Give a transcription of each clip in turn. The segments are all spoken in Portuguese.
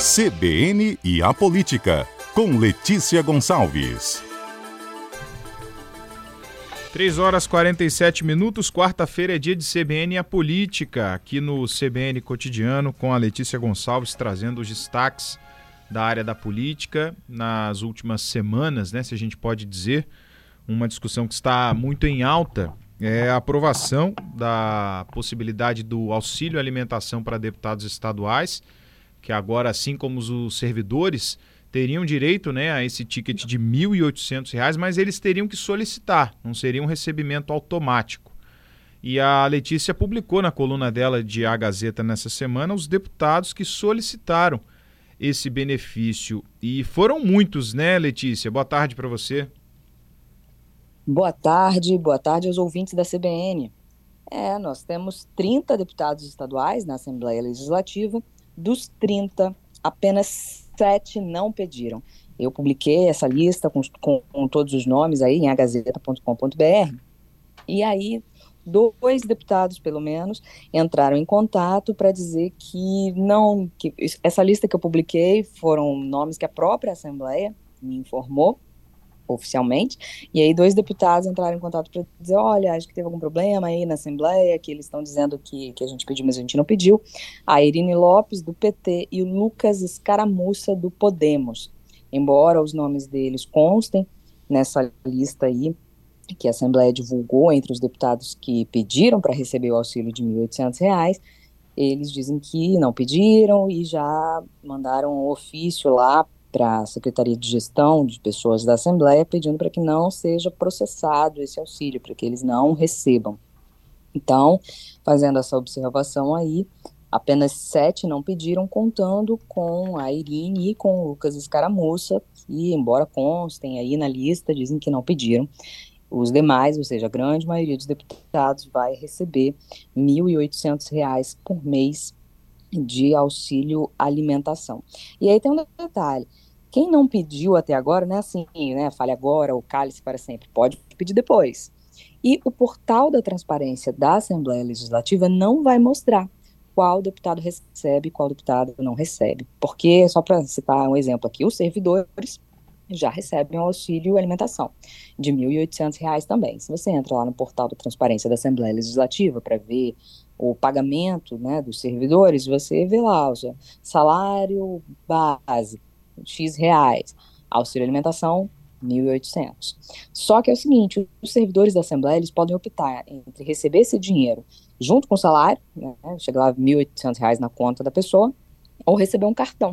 CBN e a Política, com Letícia Gonçalves. 3 horas 47 minutos, quarta-feira é dia de CBN e a Política, aqui no CBN Cotidiano, com a Letícia Gonçalves trazendo os destaques da área da política nas últimas semanas, né, se a gente pode dizer. Uma discussão que está muito em alta é a aprovação da possibilidade do auxílio alimentação para deputados estaduais, que agora, assim como os servidores, teriam direito né, a esse ticket de R$ 1.800, mas eles teriam que solicitar, não seria um recebimento automático. E a Letícia publicou na coluna dela de A Gazeta nessa semana os deputados que solicitaram esse benefício. E foram muitos, né, Letícia? Boa tarde para você. Boa tarde, boa tarde aos ouvintes da CBN. É, nós temos 30 deputados estaduais na Assembleia Legislativa. Dos 30, apenas sete não pediram. Eu publiquei essa lista com, com, com todos os nomes aí em agazeta.com.br. E aí, dois deputados, pelo menos, entraram em contato para dizer que não, que essa lista que eu publiquei foram nomes que a própria Assembleia me informou oficialmente. E aí dois deputados entraram em contato para dizer, olha, acho que teve algum problema aí na Assembleia, que eles estão dizendo que, que a gente pediu, mas a gente não pediu. A Irine Lopes, do PT, e o Lucas Escaramuça, do Podemos. Embora os nomes deles constem nessa lista aí, que a Assembleia divulgou entre os deputados que pediram para receber o auxílio de R$ 1.800, eles dizem que não pediram e já mandaram um ofício lá para a Secretaria de Gestão de Pessoas da Assembleia pedindo para que não seja processado esse auxílio, para que eles não recebam. Então, fazendo essa observação aí, apenas sete não pediram, contando com a Irine e com o Lucas Escaramuça, que, embora constem aí na lista, dizem que não pediram. Os demais, ou seja, a grande maioria dos deputados, vai receber R$ 1.800 por mês de auxílio alimentação. E aí tem um detalhe, quem não pediu até agora, não é assim, né, fale agora ou cale-se para sempre, pode pedir depois. E o portal da transparência da Assembleia Legislativa não vai mostrar qual deputado recebe e qual deputado não recebe. Porque, só para citar um exemplo aqui, os servidores já recebem o auxílio alimentação de R$ 1.800 também. Se você entra lá no portal da transparência da Assembleia Legislativa para ver o pagamento né, dos servidores, você vê lá, o salário base, X reais, auxílio alimentação, 1.800. Só que é o seguinte, os servidores da Assembleia, eles podem optar entre receber esse dinheiro junto com o salário, né, chega lá R$ 1.800 na conta da pessoa, ou receber um cartão.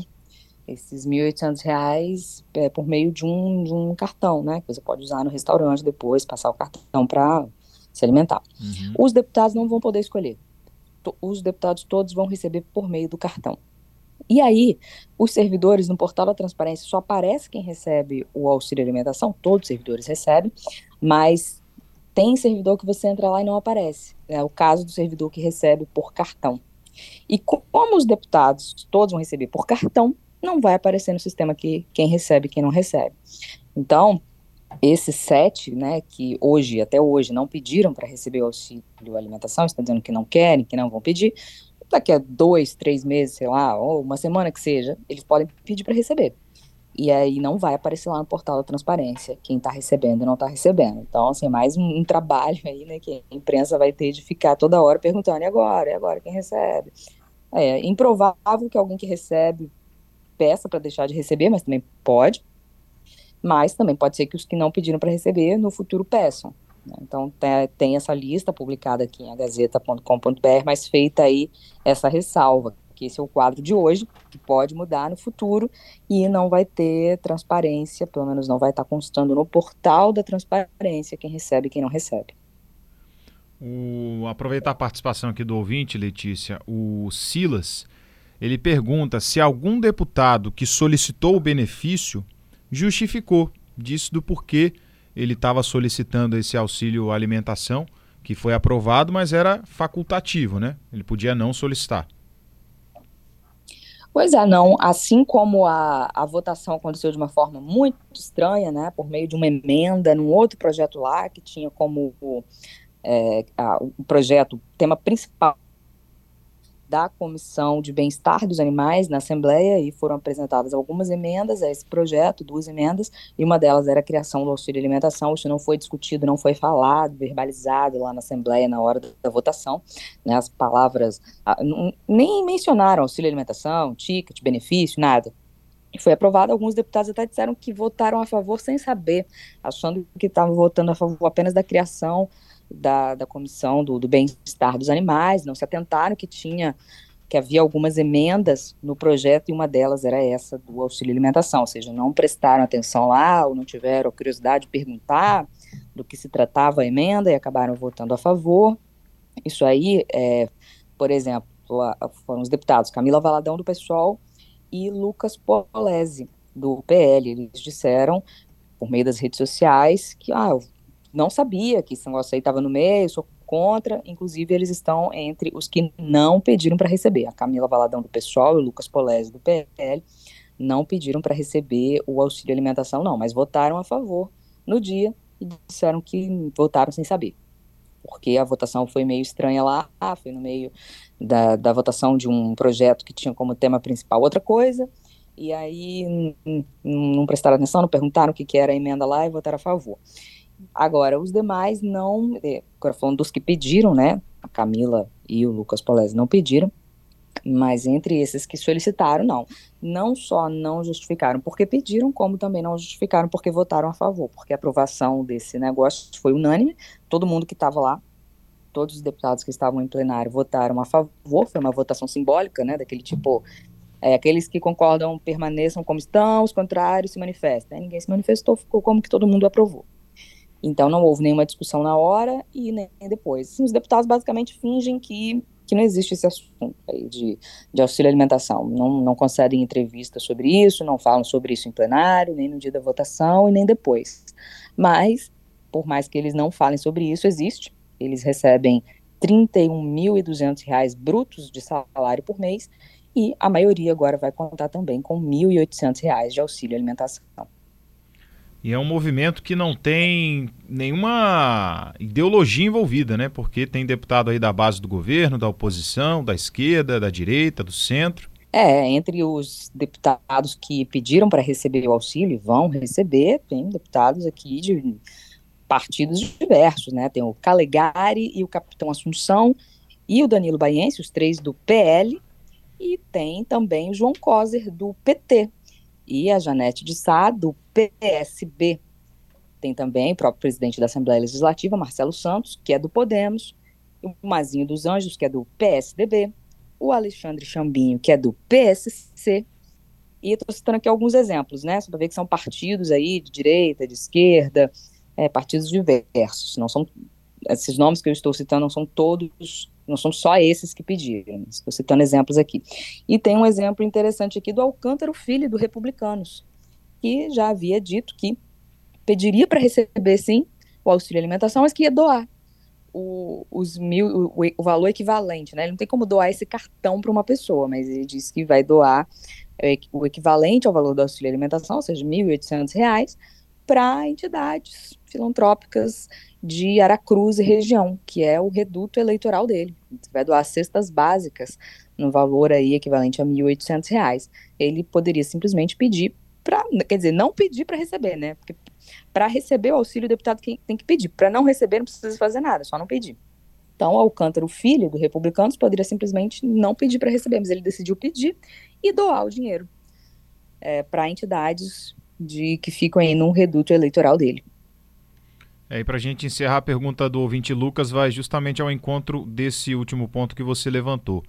Esses R$ 1.800 é por meio de um, de um cartão, né, que você pode usar no restaurante depois, passar o cartão para se alimentar. Uhum. Os deputados não vão poder escolher os deputados todos vão receber por meio do cartão. E aí, os servidores no portal da transparência só aparece quem recebe o auxílio alimentação, todos os servidores recebem, mas tem servidor que você entra lá e não aparece. É o caso do servidor que recebe por cartão. E como os deputados todos vão receber por cartão, não vai aparecer no sistema que quem recebe e quem não recebe. Então, esses sete, né, que hoje, até hoje, não pediram para receber o auxílio alimentação, estão dizendo que não querem, que não vão pedir, daqui a dois, três meses, sei lá, ou uma semana que seja, eles podem pedir para receber. E aí não vai aparecer lá no portal da transparência quem está recebendo e não está recebendo. Então, assim, mais um, um, trabalho aí, né, que a imprensa vai ter de ficar toda hora perguntando, e agora? E agora quem recebe? É improvável que alguém que recebe peça para deixar de receber, mas também pode, mas também pode ser que os que não pediram para receber no futuro peçam. Né? Então tem essa lista publicada aqui em agazeta.com.br, mas feita aí essa ressalva, que esse é o quadro de hoje, que pode mudar no futuro e não vai ter transparência, pelo menos não vai estar constando no portal da transparência quem recebe e quem não recebe. O, aproveitar a participação aqui do ouvinte, Letícia, o Silas, ele pergunta se algum deputado que solicitou o benefício justificou, disse do porquê ele estava solicitando esse auxílio alimentação, que foi aprovado, mas era facultativo, né? Ele podia não solicitar. Pois é, não. Assim como a, a votação aconteceu de uma forma muito estranha, né, por meio de uma emenda num outro projeto lá, que tinha como é, a, o projeto, tema principal da Comissão de Bem-Estar dos Animais na Assembleia e foram apresentadas algumas emendas a esse projeto, duas emendas, e uma delas era a criação do auxílio alimentação. Isso não foi discutido, não foi falado, verbalizado lá na Assembleia na hora da votação. Né, as palavras nem mencionaram auxílio alimentação, ticket, benefício, nada. Foi aprovado, alguns deputados até disseram que votaram a favor sem saber, achando que estavam votando a favor apenas da criação da, da comissão do, do bem-estar dos animais, não se atentaram que tinha que havia algumas emendas no projeto e uma delas era essa do auxílio alimentação, ou seja, não prestaram atenção lá ou não tiveram curiosidade de perguntar do que se tratava a emenda e acabaram votando a favor. Isso aí, é, por exemplo, foram os deputados Camila Valadão do PSOL e Lucas Polese do PL. Eles disseram por meio das redes sociais que ah, não sabia que esse negócio aí estava no meio, sou contra, inclusive eles estão entre os que não pediram para receber. A Camila Valadão do PSOL e o Lucas Polese do PL não pediram para receber o auxílio alimentação, não, mas votaram a favor no dia e disseram que votaram sem saber. Porque a votação foi meio estranha lá, foi no meio da, da votação de um projeto que tinha como tema principal outra coisa, e aí não prestaram atenção, não perguntaram o que, que era a emenda lá e votaram a favor. Agora, os demais não, é, agora falando dos que pediram, né, a Camila e o Lucas Polese não pediram, mas entre esses que solicitaram, não. Não só não justificaram porque pediram, como também não justificaram porque votaram a favor, porque a aprovação desse negócio foi unânime, todo mundo que estava lá, todos os deputados que estavam em plenário votaram a favor, foi uma votação simbólica, né, daquele tipo, é, aqueles que concordam permaneçam como estão, os contrários se manifestam. Ninguém se manifestou, ficou como que todo mundo aprovou. Então não houve nenhuma discussão na hora e nem depois. Os deputados basicamente fingem que, que não existe esse assunto aí de, de auxílio alimentação. Não, não concedem entrevista sobre isso, não falam sobre isso em plenário, nem no dia da votação e nem depois. Mas, por mais que eles não falem sobre isso, existe. Eles recebem R$ 31.200 brutos de salário por mês e a maioria agora vai contar também com R$ 1.800 de auxílio alimentação. E é um movimento que não tem nenhuma ideologia envolvida, né? Porque tem deputado aí da base do governo, da oposição, da esquerda, da direita, do centro. É, entre os deputados que pediram para receber o auxílio, vão receber, tem deputados aqui de partidos diversos, né? Tem o Calegari e o Capitão Assunção e o Danilo Baiense, os três do PL, e tem também o João Coser do PT, e a Janete de Sá, do PSB. Tem também o próprio presidente da Assembleia Legislativa, Marcelo Santos, que é do Podemos, o Mazinho dos Anjos, que é do PSDB, o Alexandre Chambinho, que é do PSC, e estou citando aqui alguns exemplos, né, só para ver que são partidos aí de direita, de esquerda, é, partidos diversos, não são, esses nomes que eu estou citando não são todos não são só esses que pediram, estou citando exemplos aqui. E tem um exemplo interessante aqui do Alcântara Filho, do Republicanos, que já havia dito que pediria para receber, sim, o auxílio alimentação, mas que ia doar o, os mil, o, o, valor equivalente, né? Ele não tem como doar esse cartão para uma pessoa, mas ele disse que vai doar é, o equivalente ao valor do auxílio alimentação, ou seja, R$ 1.800, para entidades filantrópicas de Aracruz e região, que é o reduto eleitoral dele. Vai doar cestas básicas no valor aí equivalente a R$ 1.800. Ele poderia simplesmente pedir para, quer dizer, não pedir para receber, né? Porque para receber o auxílio, o deputado tem que pedir. Para não receber, não precisa fazer nada, só não pedir. Então, Alcântara, filho do Republicanos, poderia simplesmente não pedir para receber, mas ele decidiu pedir e doar o dinheiro é, para entidades de que ficam aí num reduto eleitoral dele. É, e para a gente encerrar a pergunta do ouvinte Lucas, vai justamente ao encontro desse último ponto que você levantou.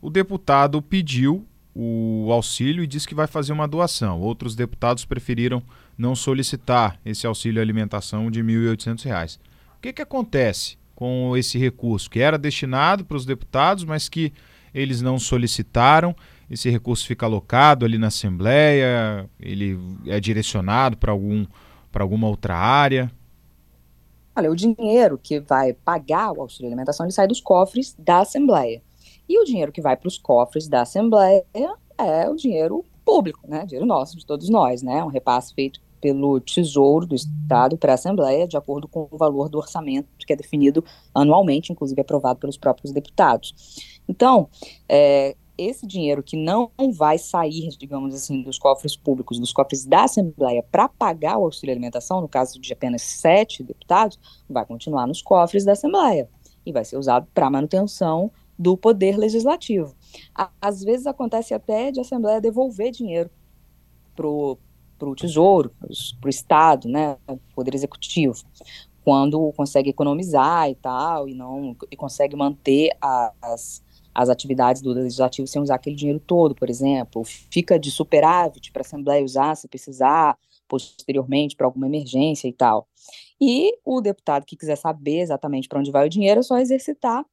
O deputado pediu o auxílio e disse que vai fazer uma doação. Outros deputados preferiram não solicitar esse auxílio alimentação de R$ 1.800. O que, que acontece com esse recurso que era destinado para os deputados, mas que eles não solicitaram? Esse recurso fica alocado ali na Assembleia, ele é direcionado para algum, alguma outra área? Olha, o dinheiro que vai pagar o auxílio alimentação ele sai dos cofres da Assembleia. E o dinheiro que vai para os cofres da Assembleia é o dinheiro público, né? Dinheiro nosso, de todos nós, né? Um repasse feito pelo Tesouro do Estado para a Assembleia, de acordo com o valor do orçamento que é definido anualmente, inclusive aprovado pelos próprios deputados. Então, é, esse dinheiro que não vai sair, digamos assim, dos cofres públicos, dos cofres da Assembleia, para pagar o auxílio alimentação, no caso de apenas sete deputados, vai continuar nos cofres da Assembleia e vai ser usado para manutenção do poder legislativo. Às vezes acontece até de a Assembleia devolver dinheiro para o Tesouro, para o Estado, né, Poder Executivo, quando consegue economizar e tal, e não e consegue manter as as atividades do legislativo sem usar aquele dinheiro todo, por exemplo, fica de superávit para a Assembleia usar se precisar, posteriormente para alguma emergência e tal. E o deputado que quiser saber exatamente para onde vai o dinheiro é só exercitar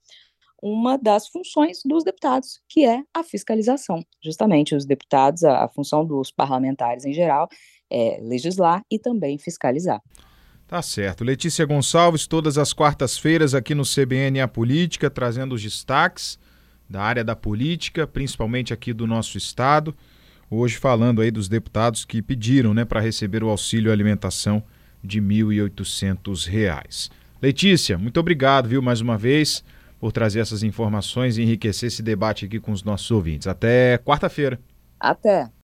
uma das funções dos deputados, que é a fiscalização. Justamente os deputados, a, a função dos parlamentares em geral é legislar e também fiscalizar. Tá certo. Letícia Gonçalves, todas as quartas-feiras aqui no CBN A Política, trazendo os destaques da área da política, principalmente aqui do nosso estado. Hoje falando aí dos deputados que pediram, né, para receber o auxílio alimentação de R$ 1.800. Letícia, muito obrigado, viu, mais uma vez, por trazer essas informações e enriquecer esse debate aqui com os nossos ouvintes. Até quarta-feira. Até.